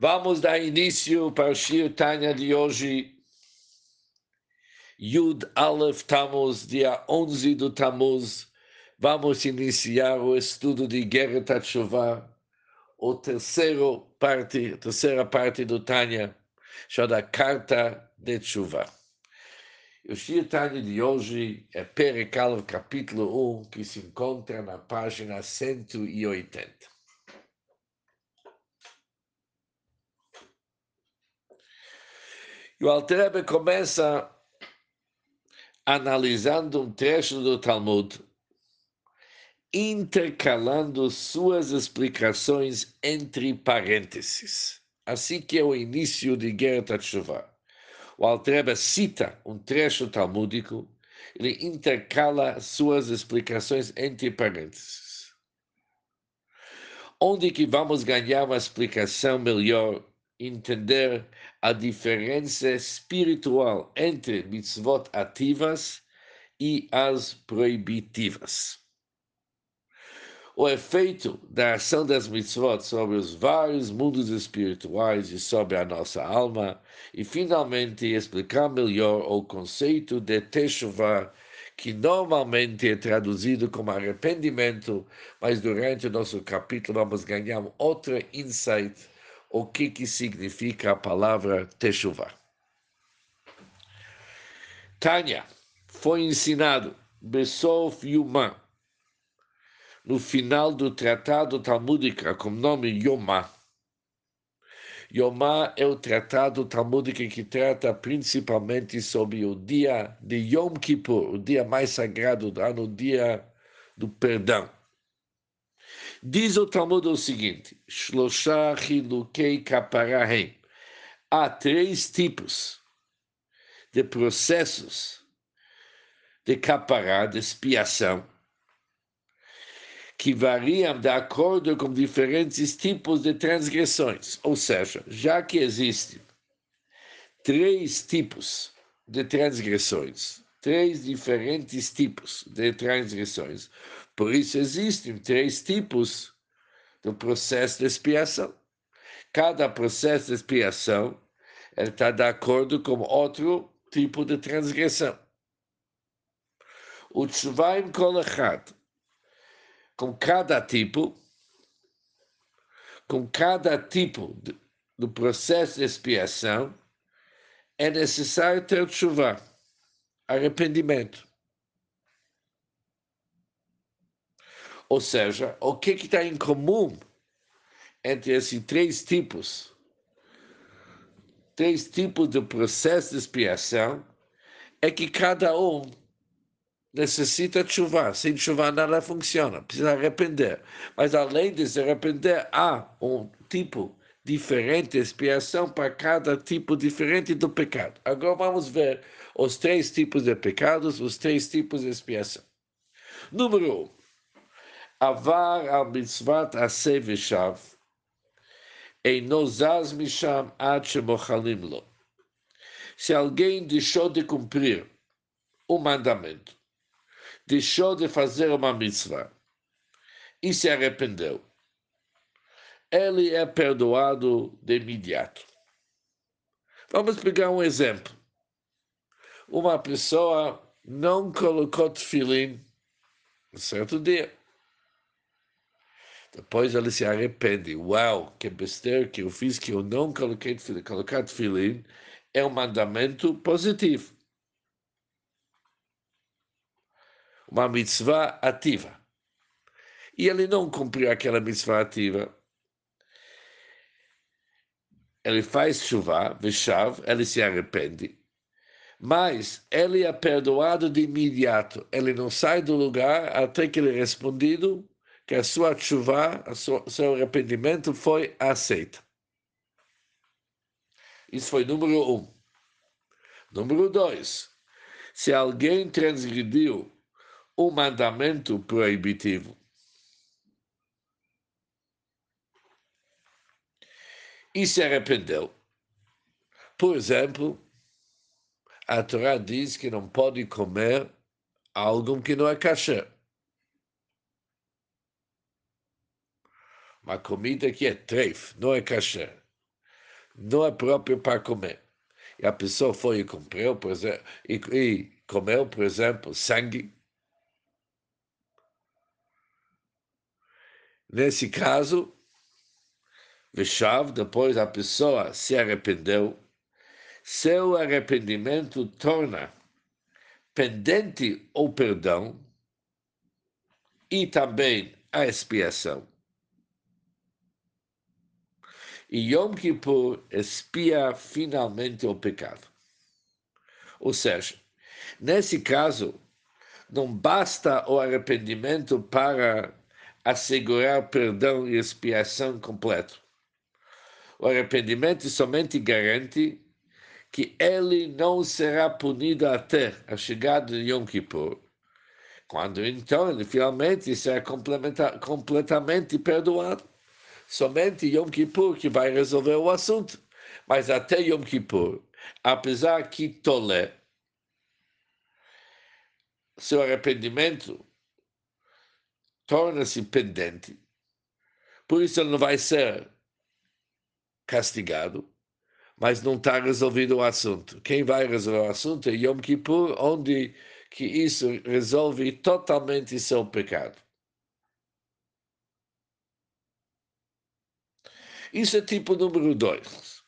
Vamos dar início para o Shir Tanya de hoje, Yud Aleph Tammuz, dia 11 do Tammuz. Vamos iniciar o estudo de Guerra Tachuvah, o terceiro parte, terceira parte do Tanya, chamada Carta de Tshuva. O Shir Tanya de hoje é Perikal, capítulo 1, que se encontra na página 180. E o Altrebe começa analisando um trecho do Talmud, intercalando suas explicações entre parênteses. Assim que é o início de Guerra Tshuva. O Altrebe cita um trecho talmúdico, ele intercala suas explicações entre parênteses. Onde que vamos ganhar uma explicação melhor entender a diferença espiritual entre mitzvot ativas e as proibitivas. O efeito da ação das mitzvot sobre os vários mundos espirituais e sobre a nossa alma, e finalmente explicar melhor o conceito de Teshuvah, que normalmente é traduzido como arrependimento, mas durante o nosso capítulo vamos ganhar outro insight o que, que significa a palavra Teshuvah. Tânia foi ensinado Besof Yuma, no final do tratado talmúdico com nome Yomá. Yomá é o tratado talmúdico que trata principalmente sobre o dia de Yom Kippur, o dia mais sagrado do ano, o dia do perdão. Diz o Talmud o seguinte: Shlosha Hilukei Kaparahem. Há três tipos de processos de capará, de expiação, que variam de acordo com diferentes tipos de transgressões. Ou seja, já que existem três tipos de transgressões, três diferentes tipos de transgressões, por isso existem três tipos do processo de expiação. Cada processo de expiação está de acordo com outro tipo de transgressão. O Tshuvaim Kolachat, com cada tipo, com cada tipo do processo de expiação, é necessário ter tshuva, arrependimento. Ou seja, o que está em comum entre esses três tipos? Três tipos de processo de expiação é que cada um necessita chuvar. Sem chuvar nada funciona, precisa arrepender. Mas além de se arrepender, há um tipo diferente de expiação para cada tipo diferente do pecado. Agora vamos ver os três tipos de pecados, os três tipos de expiação. Número um, עבר על מצוות עשה ושב, אינו זז משם עד שמוחלים לו. Se alguém deixou de cumprir o mandamento, deixou de fazer uma mitzvah e se arrependeu, ele é perdoado de imediato. Vamos pegar um exemplo. Uma pessoa não colocou tefilim um certo dia. Depois ele se arrepende. Uau, que besteira que eu fiz, que eu não coloquei tefilim. Colocar tefilim é um mandamento positivo. Uma mitzvah ativa. E ele não cumpriu aquela mitzvah ativa. Ele faz chuva, veshav, ele se arrepende. Mas ele é perdoado de imediato. Ele não sai do lugar até que ele é respondido que a sua chuva, o seu arrependimento foi aceito. Isso foi número um. Número dois, se alguém transgrediu um mandamento proibitivo, e se arrependeu. Por exemplo, a Torá diz que não pode comer algo que não é kasher. Uma comida que é treif, não é kasher. não é próprio para comer. E a pessoa foi e comprou, por exemplo, e, e comeu, por exemplo, sangue. Nesse caso, Veshav, depois a pessoa se arrependeu, seu arrependimento torna pendente o perdão e também a expiação. E Yom Kippur expia finalmente o pecado. Ou seja, nesse caso, não basta o arrependimento para assegurar perdão e expiação completo. O arrependimento somente garante que ele não será punido até a chegada de Yom Kippur, quando então ele finalmente será completamente perdoado. Somente Yom Kippur que vai resolver o assunto. Mas até Yom Kippur, apesar que tole, seu arrependimento torna-se pendente, por isso ele não vai ser castigado, mas não está resolvido o assunto. Quem vai resolver o assunto é Yom Kippur, onde que isso resolve totalmente seu pecado. Isso é tipo número dois.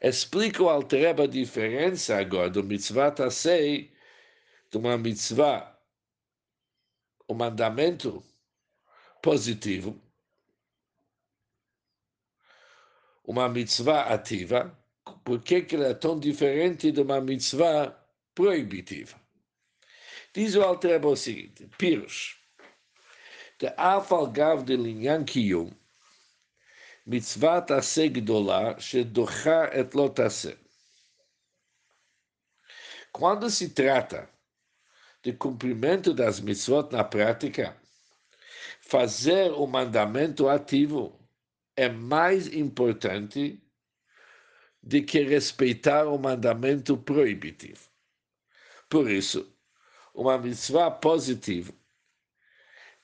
Explica o Altereba a diferença agora do mitzvah tasei, de uma mitzvah, o mandamento positivo, uma mitzvah ativa, por que ela é tão diferente de uma mitzvah proibitiva? Diz o Altereba o seguinte, Pirush, de Afal Gav de Linyan Kiyum, מצוות עשה גדולה שדוחה את לא תעשה. Quando se trata de cumprimento das mitzvot na prática, fazer o mandamento ativo é mais importante do que respeitar o mandamento proibitivo. Por isso, uma mitzvah positiva,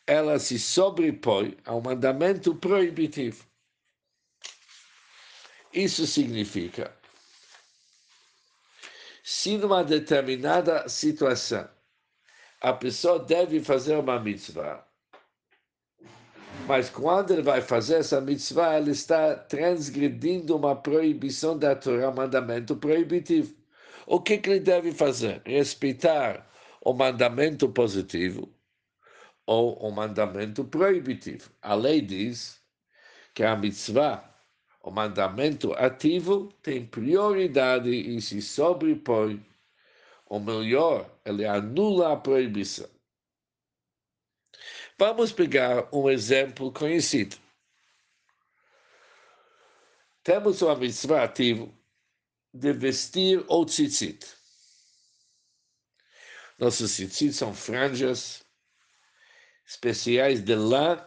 ela se sobrepõe ao mandamento proibitivo. Isso significa, se numa determinada situação a pessoa deve fazer uma mitzvah, mas quando ele vai fazer essa mitzvah, ele está transgredindo uma proibição da Torá, um mandamento proibitivo. O que, que ele deve fazer? Respeitar o mandamento positivo ou o mandamento proibitivo. A lei diz que a mitzvah o mandamento ativo tem prioridade e se sobrepõe. Ou melhor, ele anula a proibição. Vamos pegar um exemplo conhecido. Temos o mitzvah ativo de vestir o tzitzit. Nossos tzitzit são franjas especiais de lã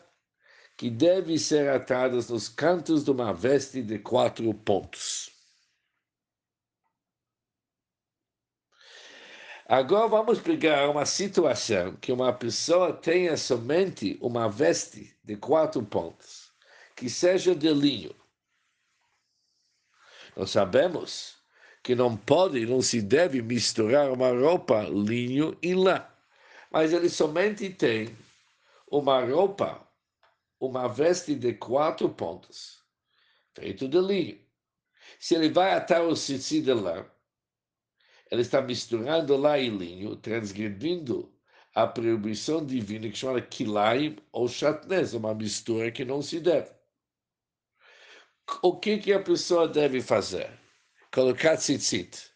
que devem ser atadas nos cantos de uma veste de quatro pontos. Agora vamos pegar uma situação que uma pessoa tenha somente uma veste de quatro pontos, que seja de linho. Nós sabemos que não pode, não se deve misturar uma roupa linho e lã, mas ele somente tem uma roupa uma veste de quatro pontas, feito de linho. Se ele vai atar o cici de ele está misturando lã e linho, transgredindo a proibição divina que chama kilaim ou chatnez, uma mistura que não se deve. O que, que a pessoa deve fazer? Colocar tzitzit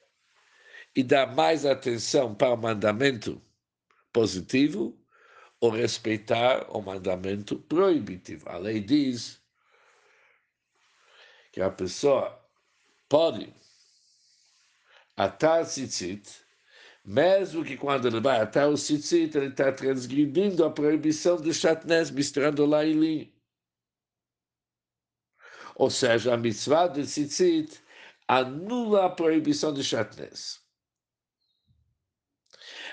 e dar mais atenção para o mandamento positivo ou respeitar o mandamento proibitivo. A lei diz que a pessoa pode atar tzitzit, mesmo que quando ele vai atar o tzitzit, ele está transgredindo a proibição do chatnez, misturando lá e linho. Ou seja, a mitzvah de tzitzit anula a proibição do chatnez.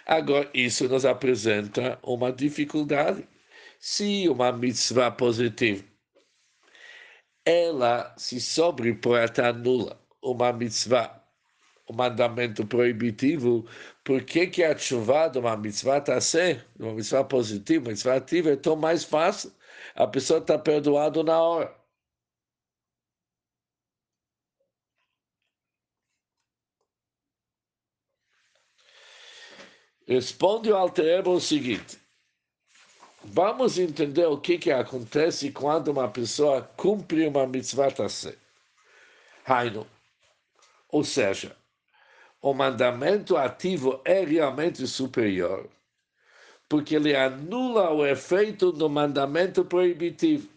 Agora, isso nos apresenta uma dificuldade. Se uma mitzvah positiva ela se sobrepõe até anula uma mitzvah, um mandamento proibitivo, por que, que a chuva de uma mitzvah está ser, uma mitzvah positiva, uma mitzvah ativa, é tão mais fácil? A pessoa está perdoada na hora. Responde o Alter o seguinte: Vamos entender o que, que acontece quando uma pessoa cumpre uma mitzvah tassé. Haino. Ou seja, o mandamento ativo é realmente superior, porque ele anula o efeito do mandamento proibitivo.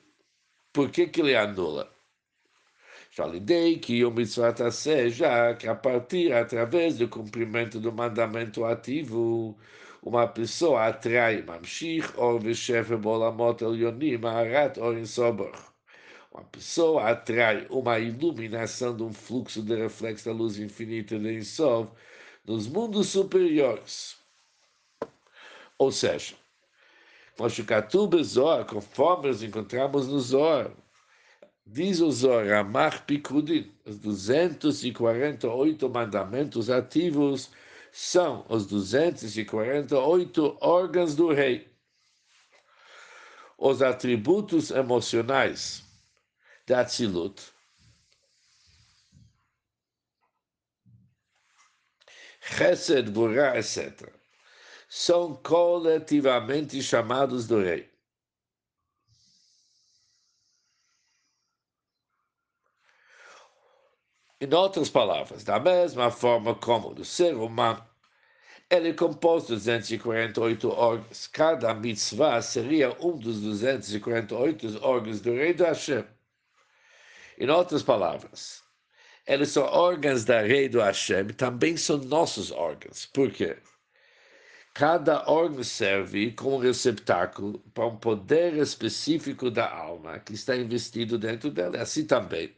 Por que, que ele anula? Já lhe dei que o mitzvah seja que a partir, através do cumprimento do mandamento ativo, uma pessoa atrai mamshich or v'shefer bolamot elyonim arat or insobor. Uma pessoa atrai uma iluminação de um fluxo de reflexo da luz infinita de Insov nos mundos superiores. Ou seja, Moshe Katuba Zohar, conforme nós encontramos no Zohar, diz o Zohar, Amach Pikudin, os 248 mandamentos ativos são os 248 órgãos do rei. Os atributos emocionais da Tzilut. Chesed, Burá, etc. São coletivamente chamados do rei. Em outras palavras, da mesma forma como o ser humano, ele de 248 órgãos. Cada mitzvah seria um dos 248 órgãos do rei do Hashem. Em outras palavras, eles são órgãos da rei do Hashem, também são nossos órgãos. Por quê? Cada órgão serve como receptáculo para um poder específico da alma que está investido dentro dela. Assim também,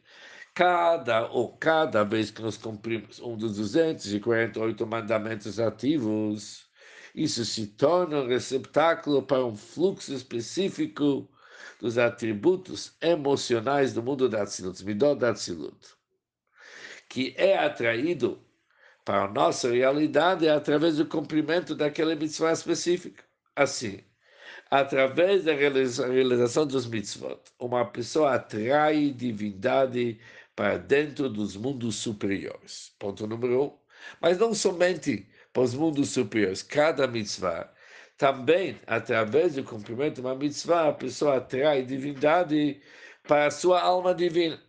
cada, ou cada vez que nós cumprimos um dos 248 mandamentos ativos, isso se torna um receptáculo para um fluxo específico dos atributos emocionais do mundo da Atzilut, Midot da Atzilut, que é atraído para a nossa realidade através do cumprimento daquela mitzvah específica. Assim, através da realização dos mitzvot, uma pessoa atrai divindade para dentro dos mundos superiores. Ponto número um. Mas não somente para os mundos superiores. Cada mitzvah, também, através do cumprimento de uma mitzvah, a pessoa atrai divindade para a sua alma divina.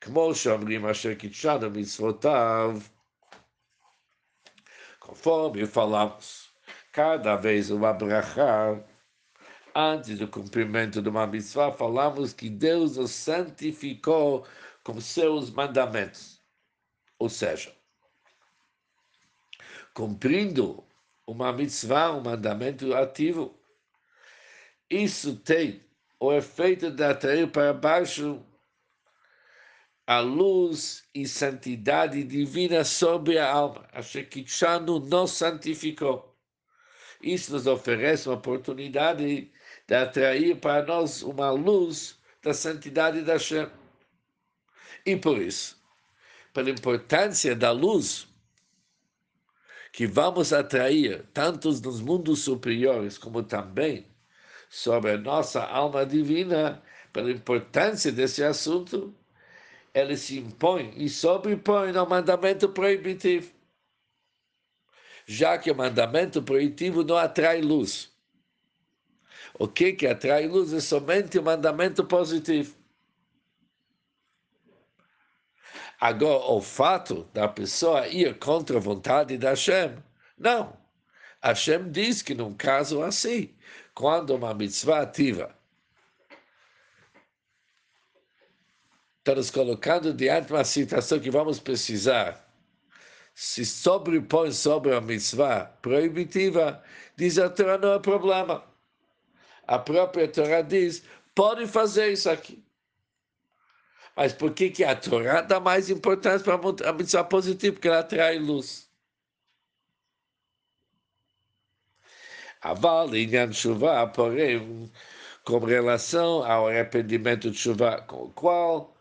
כמו שאומרים אשר קידשנו מצוותיו, conforme falamos, cada vez uma brachá antes do cumprimento de uma falamos que Deus os santificou com seus mandamentos. Ou seja, cumprindo uma mitzvah, um mandamento ativo, isso tem o efeito de atrair para baixo a luz e santidade divina sobre a alma. A Shekitshanu nos santificou. Isso nos oferece uma oportunidade de atrair para nós uma luz da santidade da Hashem. E por isso, pela importância da luz que vamos atrair, tanto nos mundos superiores como também sobre a nossa alma divina, pela importância desse assunto, ele se impõe e sobrepõe ao mandamento proibitivo. Já que o mandamento proibitivo não atrai luz. O que, que atrai luz é somente o mandamento positivo. Agora, o fato da pessoa ir contra a vontade da Hashem, não. Hashem diz que num caso assim, quando uma mitzvah ativa está nos colocando diante de uma situação que vamos precisar, se sobrepõe sobre a mitzvah proibitiva, diz a Torá não é problema a própria Torá diz, pode fazer isso aqui. Mas por que, que a Torá dá mais importância para a mitzvah positiva? Porque ela atrai luz. Aval, Inyan Shuvah, porém, com relação ao arrependimento de chuva com o qual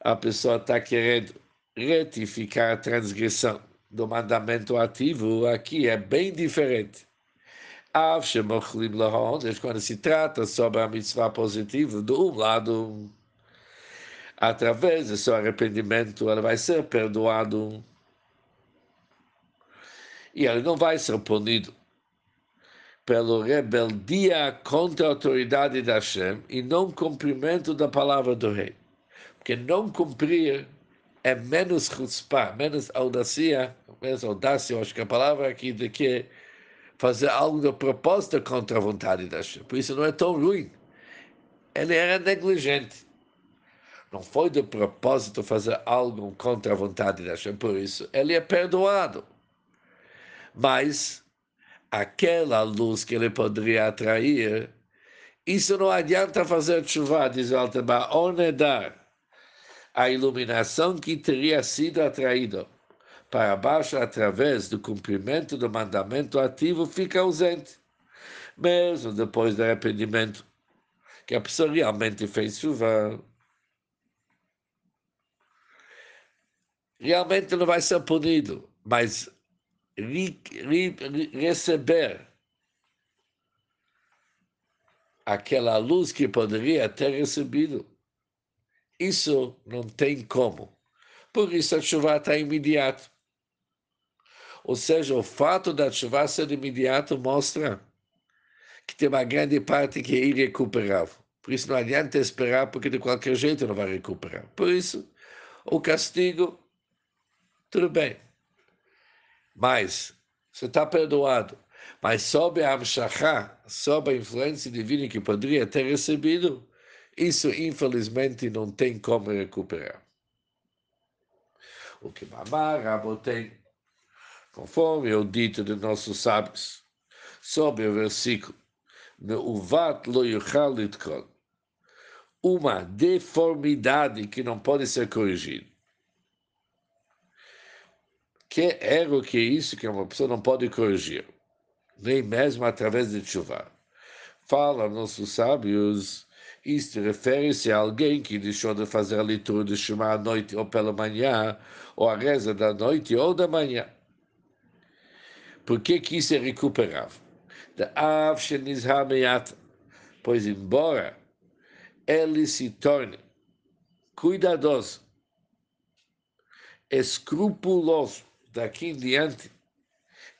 a pessoa está querendo retificar a transgressão do mandamento ativo, aqui é bem diferente. Quando se trata sobre a mitzvah positiva, do um lado, através do seu arrependimento, ela vai ser perdoado e ele não vai ser punido pela rebeldia contra a autoridade da Hashem e não cumprimento da palavra do rei. Porque não cumprir é menos chutzpah, menos audácia, menos audácia, acho que a palavra aqui de que fazer algo de propósito contra a vontade da Hashem. Por isso não é tão ruim. Ele era negligente. Não foi de propósito fazer algo contra a vontade da Hashem. Por isso ele é perdoado. Mas aquela luz que ele poderia atrair, isso não adianta fazer chuva, diz o Alteba, ou nedar a iluminação que teria sido atraída para baixo através do cumprimento do mandamento ativo fica ausente, mesmo depois do arrependimento, que a pessoa realmente fez chuva. Realmente não vai ser punido, mas receber aquela luz que poderia ter recebido. Isso não tem como. Por isso a chuva está imediato. Ou seja, o fato da chuva ser imediato mostra que tem uma grande parte que é irrecuperável. Por isso não adianta esperar, porque de qualquer jeito não vai recuperar. Por isso, o castigo, tudo bem. Mas você está perdoado. Mas sob a Amshachá, sob a influência divina que poderia ter recebido, isso infelizmente não tem como recuperar. O que Mamar tem, conforme o dito de nossos sábios, sob o versículo, uma deformidade que não pode ser corrigida que erro que é isso que uma pessoa não pode corrigir, nem mesmo através de chuva. Fala nossos sábios, isto refere-se a alguém que deixou de fazer a leitura de Shema à noite ou pela manhã, ou a reza da noite ou da manhã. Por que que isso é recuperável? Da Av pois embora ele se torne cuidadoso, escrupuloso, daqui em diante,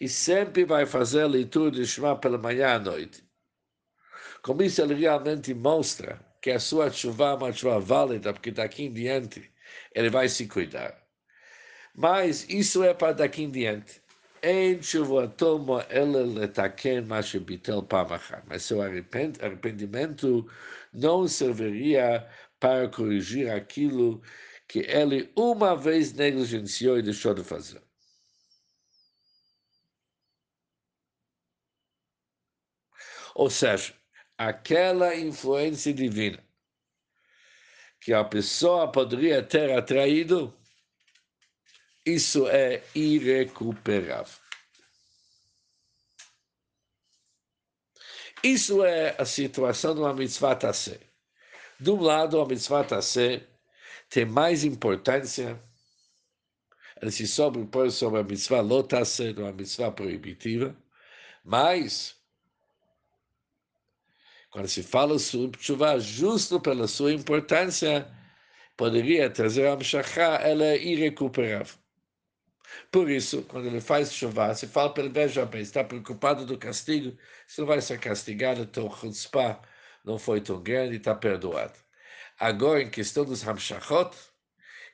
e sempre vai fazer a leitura de Shema pela manhã à noite. Com isso, ele realmente mostra que a sua chuva é uma chuva válida, porque daqui em diante ele vai se cuidar. Mas isso é para daqui em diante. Em tamo ele letaken mashebitel pamachan. Mas seu arrependimento não serviria para corrigir aquilo que ele uma vez negligenciou e deixou de fazer. Ou seja, aquela influência divina que a pessoa poderia ter atraído, isso é irrecuperável. Isso é a situação de uma mitzvah tassé. De um lado, a mitzvah tassé tem mais importância, ele se sobrepõe sobre a mitzvah lotassé, uma mitzvah proibitiva, mas quando se fala sobre chuva, justo pela sua importância, poderia trazer a Mshachá, ela é irrecuperável. Por isso, quando ele faz chuva, se fala para ele, veja bem, está preocupado do castigo, se não vai ser castigado, então chutzpah não foi tão grande, está perdoado. Agora, em questão dos Hamshachot,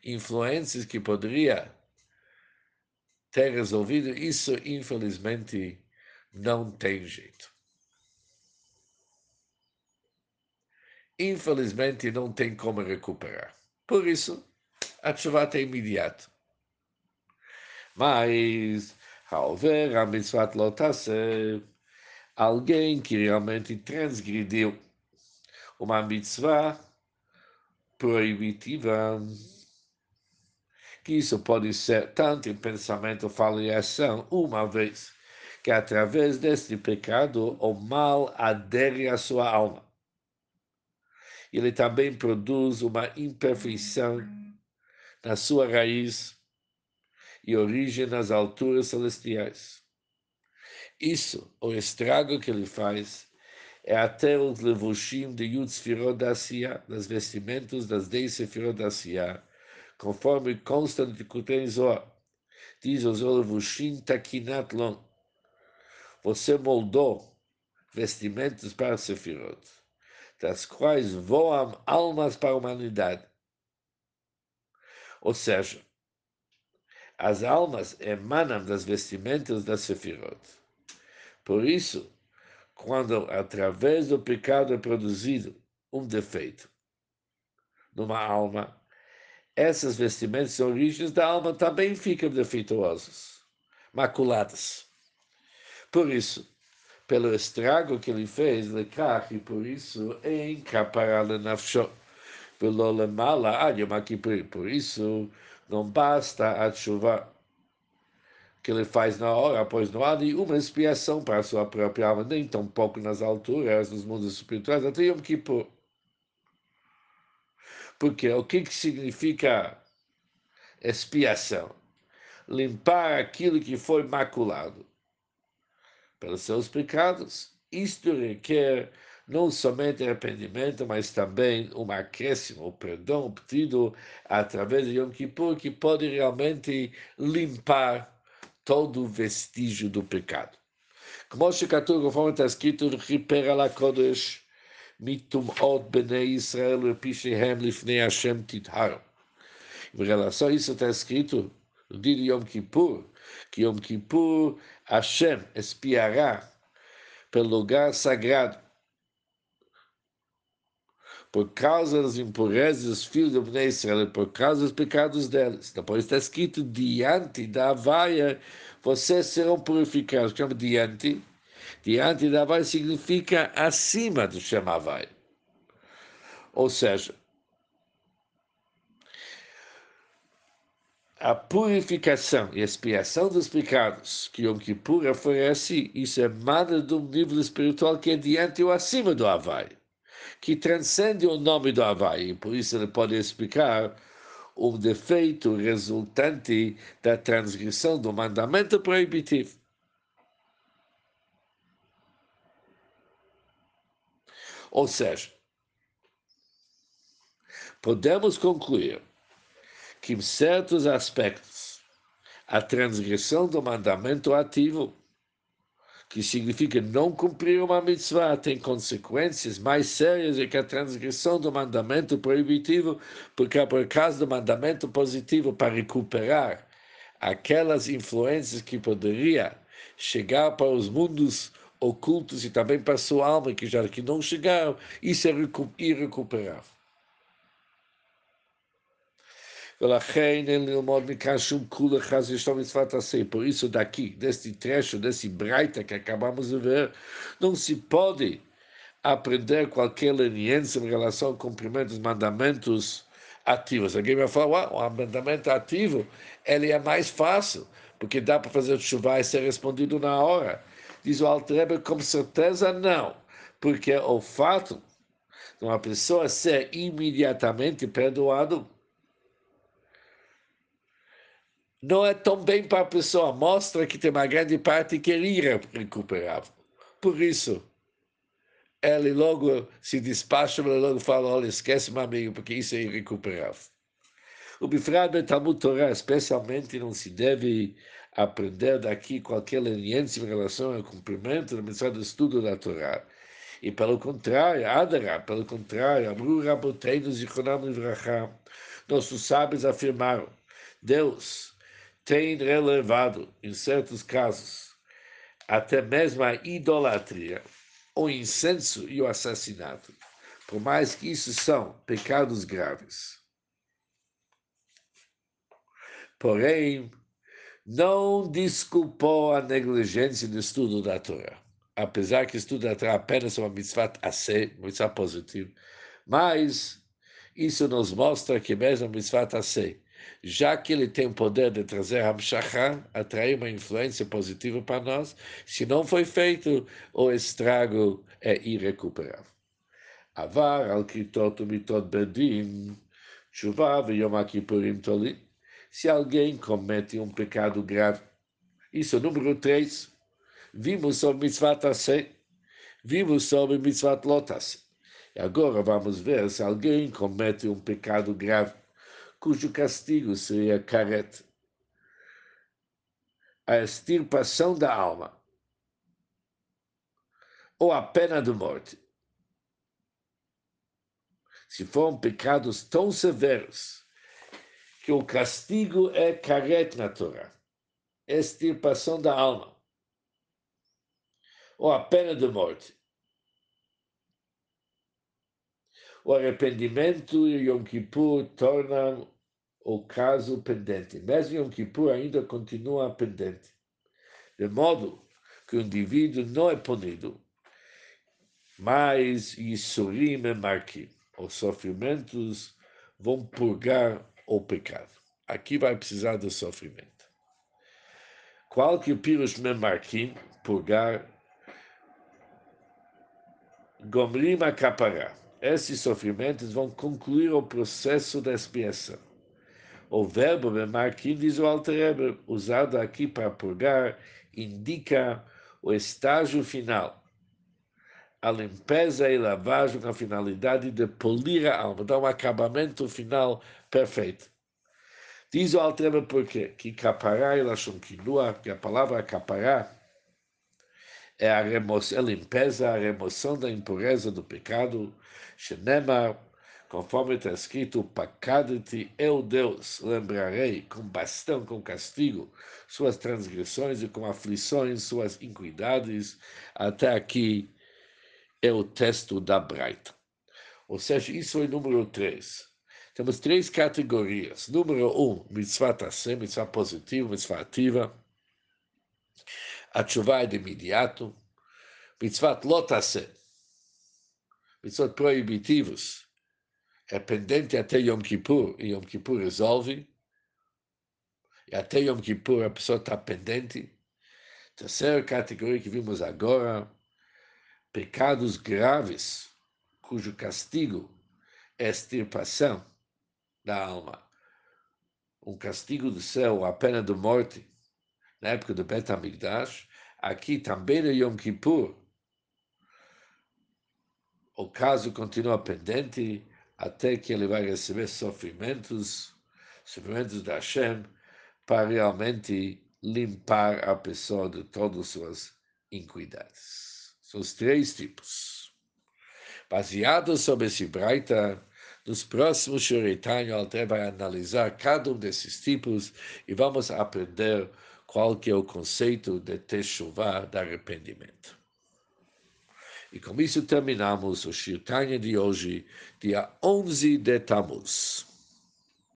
influências que poderia ter resolvido, isso infelizmente não tem jeito. infelizmente não tem como recuperar. Por isso, a chuva é imediato. Mas, ao ver a mitzvah lotase, alguém que realmente transgrediu uma mitzvah proibitiva, que isso pode ser tanto em pensamento, fala e ação, uma vez que através deste pecado o mal adere à sua alma. Ele também produz uma imperfeição na sua raiz e origem nas alturas celestiais. Isso, o estrago que ele faz, é até os levushim de Yud Sfirot da Asiya, das vestimentos das dez Sefirot da Asiya, conforme consta no Tikuten Zohar. Diz os levushim takinat lon. Você moldou vestimentos para Sefirot, das quais voam almas para a humanidade. Ou seja, as almas emanam das vestimentas das Sefirot. Por isso, quando através do pecado é produzido um defeito numa alma, essas vestimentas origens da alma também ficam defeituosas, maculadas. Por isso, pelo estrago que ele fez, lekach, e por isso, em caparale nafsho, pelo lemala ad Por isso, não basta a chuva que ele faz na hora, pois não há nenhuma expiação para a sua própria alma, nem tão pouco nas alturas, nos mundos espirituais, até Yom Kippur. Porque o que, que significa expiação? Limpar aquilo que foi maculado pelos seus pecados. Isto requer não somente arrependimento, mas também um acréscimo, o perdão obtido através de Yom Kippur, que pode realmente limpar todo o vestígio do pecado. כמו שכתוב, conforme está escrito, ריפר על הקודש מטומאות בני ישראל ופשעיהם לפני השם תטהר. Em relação a isso está escrito no dia de Yom Kippur, que Yom Kippur Hashem espiará pelo lugar sagrado por causa das impurezas dos filhos de Bnei Israel, por causa dos pecados deles. Depois está escrito, diante da vaia, vocês serão purificados. Chama diante. Diante da vaia significa acima do chama vaia. Ou seja, a purificação e expiação dos pecados que Yom Kippur oferece, isso emana de um nível espiritual que é diante ou acima do Havaí que transcende o nome do Havaí, por isso ele pode explicar um defeito resultante da transgressão do mandamento proibitivo. Ou seja, podemos concluir que em certos aspectos a transgressão do mandamento ativo que significa não cumprir uma mitzvah, tem consequências mais sérias do que a transgressão do mandamento proibitivo, porque é por causa do mandamento positivo para recuperar aquelas influências que poderia chegar para os mundos ocultos e também para a sua alma, que já que não chegaram, isso é irrecuperável. Por isso, daqui, deste trecho, desse breita que acabamos de ver, não se pode aprender qualquer leniência em relação ao cumprimento dos mandamentos ativos. Alguém vai falar, o mandamento ativo ele é mais fácil, porque dá para fazer chuva e ser respondido na hora. Diz o Altrebe, com certeza não, porque o fato de uma pessoa ser imediatamente perdoado não é tão bem para a pessoa, mostra que tem uma grande parte que é irrecuperável. Por isso, ele logo se despacha, ele logo fala, olha, esquece meu amigo, porque isso é irrecuperável. O Bifrad Talmud Torah, especialmente, não se deve aprender daqui qualquer leniência em relação ao cumprimento da mensagem do estudo da Torá. E pelo contrário, Adara, pelo contrário, Amru Raboteinu Zichronam Livracham, nossos sábios afirmaram, Deus tem relevado, em certos casos, até mesmo a idolatria, o incenso e o assassinato, por mais que isso são pecados graves. Porém, não desculpou a negligência do estudo da Torá. Apesar que estudo da Torá apenas é uma mitzvah ser, mitzvah positiva, mas isso nos mostra que mesmo a mitzvah ser já que ele tem o poder de trazer Hamshachah, atrair uma influência positiva para nós, se não foi feito, o estrago é irrecuperável. Avar al mitot bedin, chuva yom. Se alguém comete um pecado grave, isso é número 3. Vimos sobre mitzvah ser. Vimos sobre mitzvah lotas. E agora vamos ver se alguém comete um pecado grave, cujo castigo seria caret, a extirpação da alma, ou a pena de morte. Se foram pecados tão severos que o castigo é caret na Torá, extirpação da alma, ou a pena de morte. O arrependimento e Yom Kippur tornam o caso pendente. Mesmo Yom Kippur ainda continua pendente. De modo que o indivíduo não é punido, mas Yisurim e Marquim. Os sofrimentos vão purgar o pecado. Aqui vai precisar de sofrimento. Qual que o Pirush Memarkim, purgar, Gomrim acaparar. Esses sofrimentos vão concluir o processo da expiação. O verbo Memarkim, diz o Alter usado aqui para purgar, indica o estágio final. A limpeza e lavagem com a finalidade de polir a alma, dar um acabamento final perfeito. Diz o Altreba por quê? Que capará e lachon que a palavra capará é a, remoção, a limpeza, a remoção da impureza do pecado, Shenema, conforme está escrito, pacade-te, eu Deus, lembrarei com bastão, com castigo, suas transgressões e com aflições, suas iniquidades. Até aqui é o texto da Braita. Ou seja, isso é número 3. Temos três categorias. Número um, mitzvah tassem, mitzvah positivo, mitzvah ativa. A chuva é de imediato. Mitzvah lotassem, mitzvot proibitivos, é pendente até Yom Kippur, e Yom Kippur resolve. E até Yom Kippur a pessoa está pendente. Terceira categoria que vimos agora, pecados graves, cujo castigo é extirpação da alma, um castigo do céu, a pena de morte, na época do Bet HaMikdash, aqui também no Yom Kippur, o caso continua pendente até que ele vai receber sofrimentos, sofrimentos da Hashem, para realmente limpar a pessoa de todas as suas iniquidades. São os três tipos. Baseado sobre esse Braita, nos próximos Shuritânio, Alter vai analisar cada um desses tipos e vamos aprender qual que é o conceito de Teshuvah, de arrependimento. E com isso terminamos o Shirtanya de hoje, dia 11 de Tammuz.